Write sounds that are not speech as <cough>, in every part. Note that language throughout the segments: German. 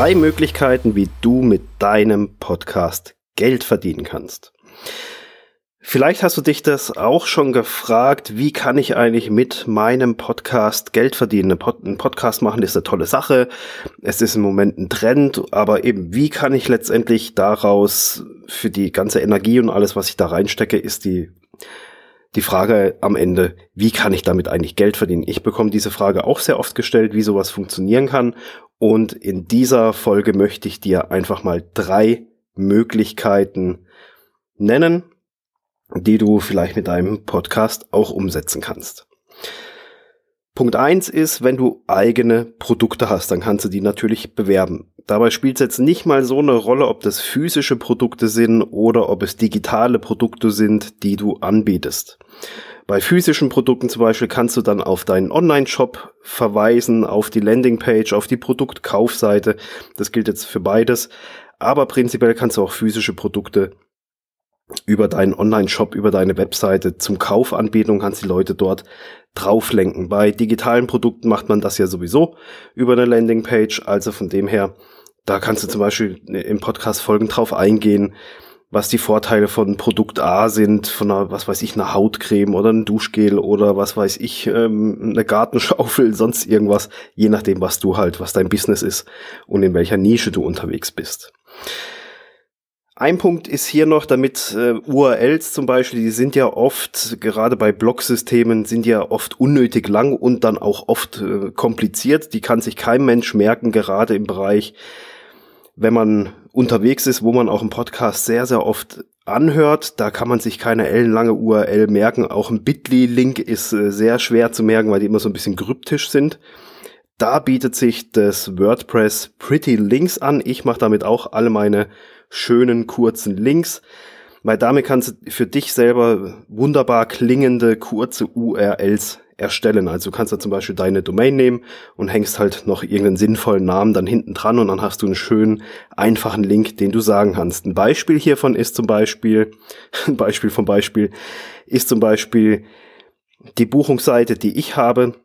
Drei Möglichkeiten, wie du mit deinem Podcast Geld verdienen kannst. Vielleicht hast du dich das auch schon gefragt, wie kann ich eigentlich mit meinem Podcast Geld verdienen? Ein Podcast machen ist eine tolle Sache. Es ist im Moment ein Trend, aber eben, wie kann ich letztendlich daraus für die ganze Energie und alles, was ich da reinstecke, ist die, die Frage am Ende, wie kann ich damit eigentlich Geld verdienen? Ich bekomme diese Frage auch sehr oft gestellt, wie sowas funktionieren kann. Und in dieser Folge möchte ich dir einfach mal drei Möglichkeiten nennen, die du vielleicht mit deinem Podcast auch umsetzen kannst. Punkt eins ist, wenn du eigene Produkte hast, dann kannst du die natürlich bewerben. Dabei spielt es jetzt nicht mal so eine Rolle, ob das physische Produkte sind oder ob es digitale Produkte sind, die du anbietest. Bei physischen Produkten zum Beispiel kannst du dann auf deinen Online-Shop verweisen, auf die Landingpage, auf die Produktkaufseite. Das gilt jetzt für beides. Aber prinzipiell kannst du auch physische Produkte über deinen Online-Shop, über deine Webseite zum Kauf anbieten und kannst die Leute dort drauflenken. Bei digitalen Produkten macht man das ja sowieso über eine Landingpage. Also von dem her, da kannst du zum Beispiel im Podcast Folgen drauf eingehen, was die Vorteile von Produkt A sind, von einer, was weiß ich, einer Hautcreme oder ein Duschgel oder was weiß ich, ähm, eine Gartenschaufel, <laughs> sonst irgendwas, je nachdem, was du halt, was dein Business ist und in welcher Nische du unterwegs bist. Ein Punkt ist hier noch, damit äh, URLs zum Beispiel, die sind ja oft, gerade bei Blog-Systemen, sind ja oft unnötig lang und dann auch oft äh, kompliziert. Die kann sich kein Mensch merken, gerade im Bereich, wenn man unterwegs ist, wo man auch einen Podcast sehr, sehr oft anhört. Da kann man sich keine ellenlange URL merken. Auch ein Bitly-Link ist äh, sehr schwer zu merken, weil die immer so ein bisschen kryptisch sind. Da bietet sich das WordPress Pretty Links an. Ich mache damit auch alle meine schönen kurzen Links, weil damit kannst du für dich selber wunderbar klingende kurze URLs erstellen. Also du kannst da zum Beispiel deine Domain nehmen und hängst halt noch irgendeinen sinnvollen Namen dann hinten dran und dann hast du einen schönen, einfachen Link, den du sagen kannst. Ein Beispiel hiervon ist zum Beispiel, <laughs> ein Beispiel vom Beispiel, ist zum Beispiel die Buchungsseite, die ich habe.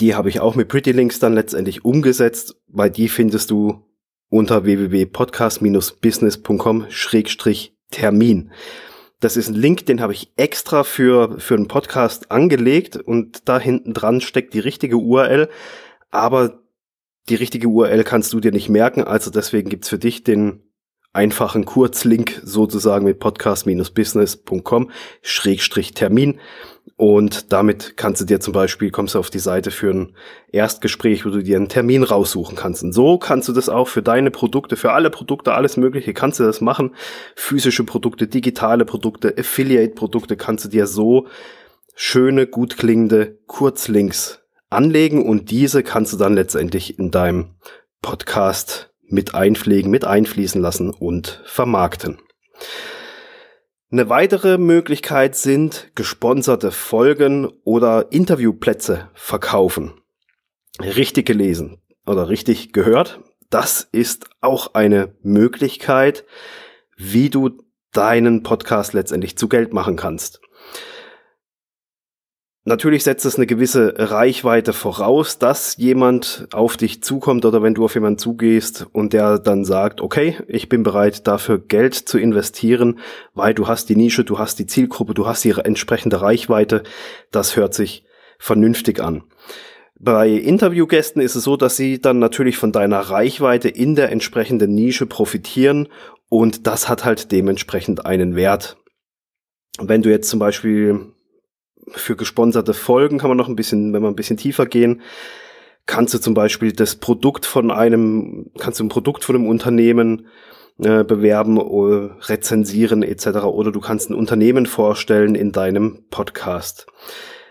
Die habe ich auch mit Pretty Links dann letztendlich umgesetzt, weil die findest du unter www.podcast-business.com-termin. Das ist ein Link, den habe ich extra für, für einen Podcast angelegt und da hinten dran steckt die richtige URL, aber die richtige URL kannst du dir nicht merken, also deswegen gibt's für dich den einfachen Kurzlink sozusagen mit podcast-business.com-termin. Und damit kannst du dir zum Beispiel, kommst du auf die Seite für ein Erstgespräch, wo du dir einen Termin raussuchen kannst. Und so kannst du das auch für deine Produkte, für alle Produkte, alles Mögliche, kannst du das machen. Physische Produkte, digitale Produkte, Affiliate-Produkte kannst du dir so schöne, gut klingende Kurzlinks anlegen und diese kannst du dann letztendlich in deinem Podcast mit einpflegen, mit einfließen lassen und vermarkten. Eine weitere Möglichkeit sind gesponserte Folgen oder Interviewplätze verkaufen. Richtig gelesen oder richtig gehört. Das ist auch eine Möglichkeit, wie du deinen Podcast letztendlich zu Geld machen kannst. Natürlich setzt es eine gewisse Reichweite voraus, dass jemand auf dich zukommt oder wenn du auf jemanden zugehst und der dann sagt, okay, ich bin bereit dafür Geld zu investieren, weil du hast die Nische, du hast die Zielgruppe, du hast ihre entsprechende Reichweite. Das hört sich vernünftig an. Bei Interviewgästen ist es so, dass sie dann natürlich von deiner Reichweite in der entsprechenden Nische profitieren und das hat halt dementsprechend einen Wert. Wenn du jetzt zum Beispiel für gesponserte Folgen kann man noch ein bisschen, wenn man ein bisschen tiefer gehen, kannst du zum Beispiel das Produkt von einem, kannst du ein Produkt von einem Unternehmen äh, bewerben, rezensieren etc. Oder du kannst ein Unternehmen vorstellen in deinem Podcast.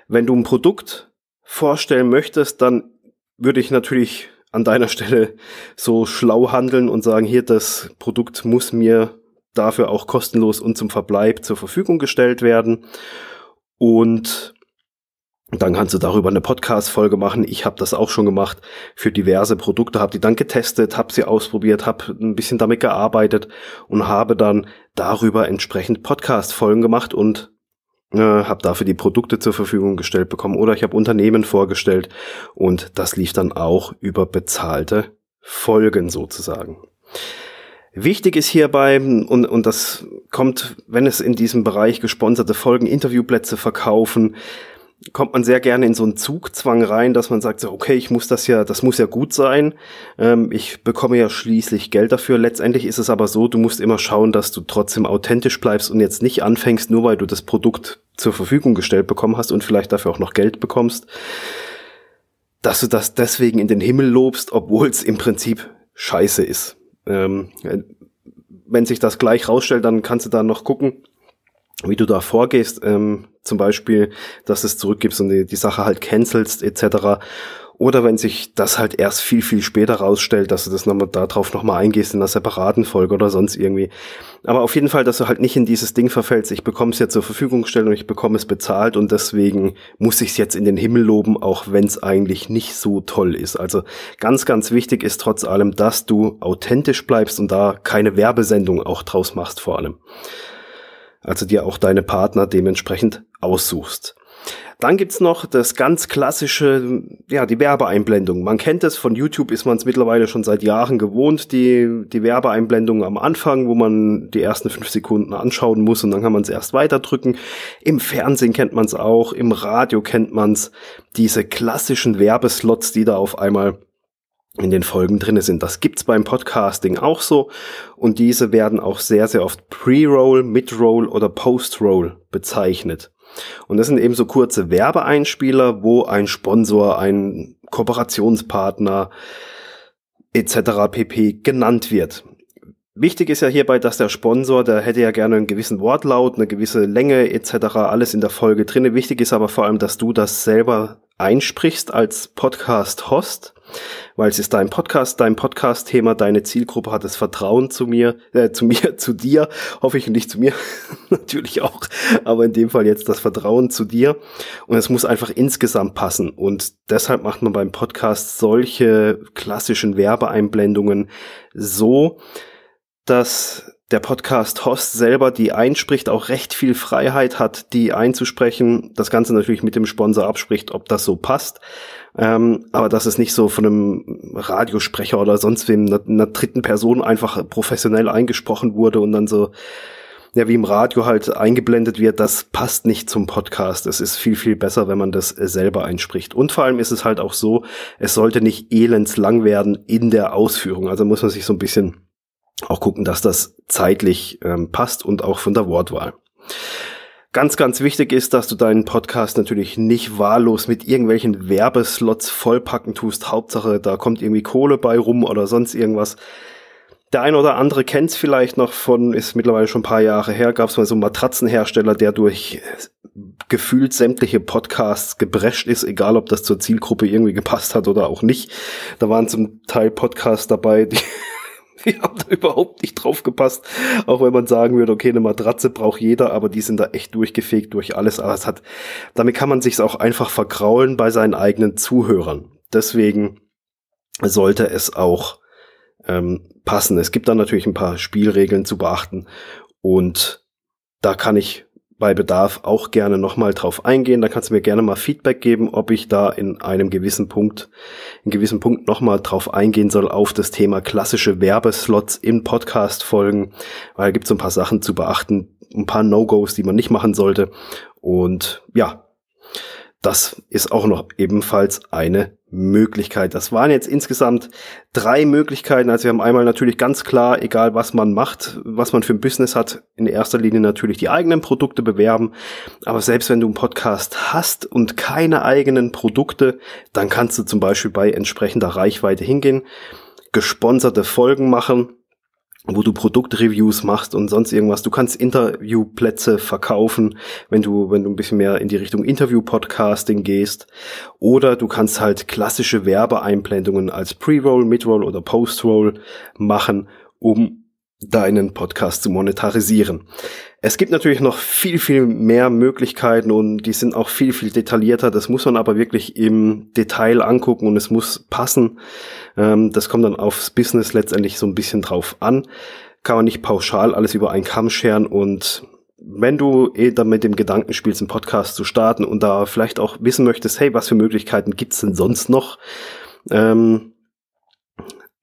Wenn du ein Produkt vorstellen möchtest, dann würde ich natürlich an deiner <laughs> Stelle so schlau handeln und sagen, hier, das Produkt muss mir dafür auch kostenlos und zum Verbleib zur Verfügung gestellt werden. Und dann kannst du darüber eine Podcast-Folge machen. Ich habe das auch schon gemacht für diverse Produkte, habe die dann getestet, habe sie ausprobiert, habe ein bisschen damit gearbeitet und habe dann darüber entsprechend Podcast-Folgen gemacht und äh, habe dafür die Produkte zur Verfügung gestellt bekommen oder ich habe Unternehmen vorgestellt und das lief dann auch über bezahlte folgen sozusagen. Wichtig ist hierbei, und, und das kommt, wenn es in diesem Bereich gesponserte Folgen, Interviewplätze verkaufen, kommt man sehr gerne in so einen Zugzwang rein, dass man sagt, so, okay, ich muss das ja, das muss ja gut sein. Ähm, ich bekomme ja schließlich Geld dafür. Letztendlich ist es aber so, du musst immer schauen, dass du trotzdem authentisch bleibst und jetzt nicht anfängst, nur weil du das Produkt zur Verfügung gestellt bekommen hast und vielleicht dafür auch noch Geld bekommst, dass du das deswegen in den Himmel lobst, obwohl es im Prinzip scheiße ist. Ähm, wenn sich das gleich rausstellt, dann kannst du da noch gucken, wie du da vorgehst. Ähm, zum Beispiel, dass es zurückgibst und die, die Sache halt cancelst etc. Oder wenn sich das halt erst viel, viel später rausstellt, dass du das nochmal darauf nochmal eingehst in einer separaten Folge oder sonst irgendwie. Aber auf jeden Fall, dass du halt nicht in dieses Ding verfällst, ich bekomme es ja zur Verfügung gestellt und ich bekomme es bezahlt und deswegen muss ich es jetzt in den Himmel loben, auch wenn es eigentlich nicht so toll ist. Also ganz, ganz wichtig ist trotz allem, dass du authentisch bleibst und da keine Werbesendung auch draus machst vor allem. Also dir auch deine Partner dementsprechend aussuchst. Dann gibt's noch das ganz klassische, ja, die Werbeeinblendung. Man kennt es, von YouTube ist man es mittlerweile schon seit Jahren gewohnt, die, die Werbeeinblendung am Anfang, wo man die ersten fünf Sekunden anschauen muss und dann kann man es erst weiterdrücken. Im Fernsehen kennt man es auch, im Radio kennt man es. Diese klassischen Werbeslots, die da auf einmal in den Folgen drinne sind. Das gibt's beim Podcasting auch so und diese werden auch sehr sehr oft Pre-Roll, Mid-Roll oder Post-Roll bezeichnet. Und das sind eben so kurze Werbeeinspieler, wo ein Sponsor, ein Kooperationspartner etc. pp genannt wird. Wichtig ist ja hierbei, dass der Sponsor, der hätte ja gerne einen gewissen Wortlaut, eine gewisse Länge etc. alles in der Folge drinne. Wichtig ist aber vor allem, dass du das selber einsprichst als Podcast-Host weil es ist dein Podcast, dein Podcast-Thema, deine Zielgruppe hat das Vertrauen zu mir, äh, zu mir, <laughs> zu dir, hoffe ich nicht zu mir, <laughs> natürlich auch, aber in dem Fall jetzt das Vertrauen zu dir. Und es muss einfach insgesamt passen. Und deshalb macht man beim Podcast solche klassischen Werbeeinblendungen so, dass der Podcast-Host selber, die einspricht, auch recht viel Freiheit hat, die einzusprechen. Das Ganze natürlich mit dem Sponsor abspricht, ob das so passt. Ähm, aber dass es nicht so von einem Radiosprecher oder sonst wem, einer, einer dritten Person einfach professionell eingesprochen wurde und dann so, ja, wie im Radio halt eingeblendet wird, das passt nicht zum Podcast. Es ist viel, viel besser, wenn man das selber einspricht. Und vor allem ist es halt auch so, es sollte nicht elendslang werden in der Ausführung. Also muss man sich so ein bisschen auch gucken, dass das zeitlich ähm, passt und auch von der Wortwahl. Ganz, ganz wichtig ist, dass du deinen Podcast natürlich nicht wahllos mit irgendwelchen Werbeslots vollpacken tust. Hauptsache, da kommt irgendwie Kohle bei rum oder sonst irgendwas. Der eine oder andere kennt es vielleicht noch von, ist mittlerweile schon ein paar Jahre her, gab es mal so einen Matratzenhersteller, der durch gefühlt sämtliche Podcasts gebrescht ist, egal ob das zur Zielgruppe irgendwie gepasst hat oder auch nicht. Da waren zum Teil Podcasts dabei, die <laughs> die haben da überhaupt nicht drauf gepasst. Auch wenn man sagen würde, okay, eine Matratze braucht jeder, aber die sind da echt durchgefegt durch alles. Aber es hat, damit kann man sich's auch einfach vergraulen bei seinen eigenen Zuhörern. Deswegen sollte es auch ähm, passen. Es gibt dann natürlich ein paar Spielregeln zu beachten und da kann ich bei Bedarf auch gerne nochmal drauf eingehen. Da kannst du mir gerne mal Feedback geben, ob ich da in einem gewissen Punkt, in gewissen Punkt nochmal drauf eingehen soll auf das Thema klassische Werbeslots in Podcast-Folgen, weil da gibt es so ein paar Sachen zu beachten, ein paar No-Gos, die man nicht machen sollte. Und ja, das ist auch noch ebenfalls eine Möglichkeit. Das waren jetzt insgesamt drei Möglichkeiten. Also wir haben einmal natürlich ganz klar, egal was man macht, was man für ein Business hat, in erster Linie natürlich die eigenen Produkte bewerben. Aber selbst wenn du einen Podcast hast und keine eigenen Produkte, dann kannst du zum Beispiel bei entsprechender Reichweite hingehen, gesponserte Folgen machen wo du Produktreviews machst und sonst irgendwas. Du kannst Interviewplätze verkaufen, wenn du, wenn du ein bisschen mehr in die Richtung Interview-Podcasting gehst. Oder du kannst halt klassische Werbeeinblendungen als Pre-Roll, Mid-Roll oder Post-Roll machen, um deinen Podcast zu monetarisieren. Es gibt natürlich noch viel, viel mehr Möglichkeiten und die sind auch viel, viel detaillierter. Das muss man aber wirklich im Detail angucken und es muss passen. Ähm, das kommt dann aufs Business letztendlich so ein bisschen drauf an. Kann man nicht pauschal alles über einen Kamm scheren und wenn du eh dann mit dem Gedanken spielst, einen Podcast zu starten und da vielleicht auch wissen möchtest, hey, was für Möglichkeiten gibt's denn sonst noch? Ähm,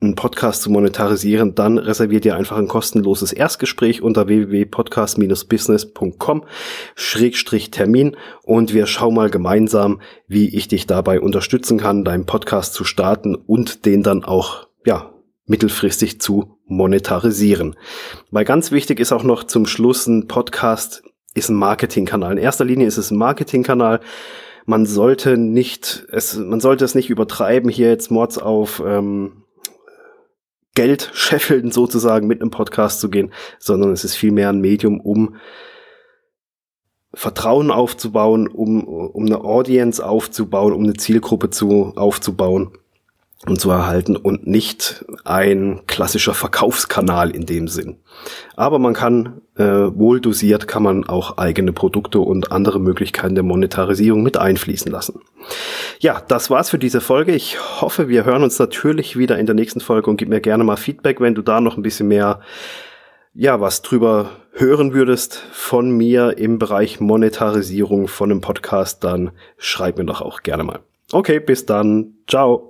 einen Podcast zu monetarisieren, dann reserviert ihr einfach ein kostenloses Erstgespräch unter www.podcast-business.com-termin und wir schauen mal gemeinsam, wie ich dich dabei unterstützen kann, deinen Podcast zu starten und den dann auch, ja, mittelfristig zu monetarisieren. Weil ganz wichtig ist auch noch zum Schluss, ein Podcast ist ein Marketingkanal. In erster Linie ist es ein Marketingkanal. Man sollte nicht, es, man sollte es nicht übertreiben, hier jetzt Mords auf ähm, Geld scheffeln sozusagen mit einem Podcast zu gehen, sondern es ist vielmehr ein Medium, um Vertrauen aufzubauen, um, um eine Audience aufzubauen, um eine Zielgruppe zu, aufzubauen zu erhalten und nicht ein klassischer Verkaufskanal in dem Sinn. Aber man kann äh, wohl dosiert kann man auch eigene Produkte und andere Möglichkeiten der Monetarisierung mit einfließen lassen. Ja, das war's für diese Folge. Ich hoffe, wir hören uns natürlich wieder in der nächsten Folge und gib mir gerne mal Feedback, wenn du da noch ein bisschen mehr ja, was drüber hören würdest von mir im Bereich Monetarisierung von einem Podcast, dann schreib mir doch auch gerne mal. Okay, bis dann. Ciao.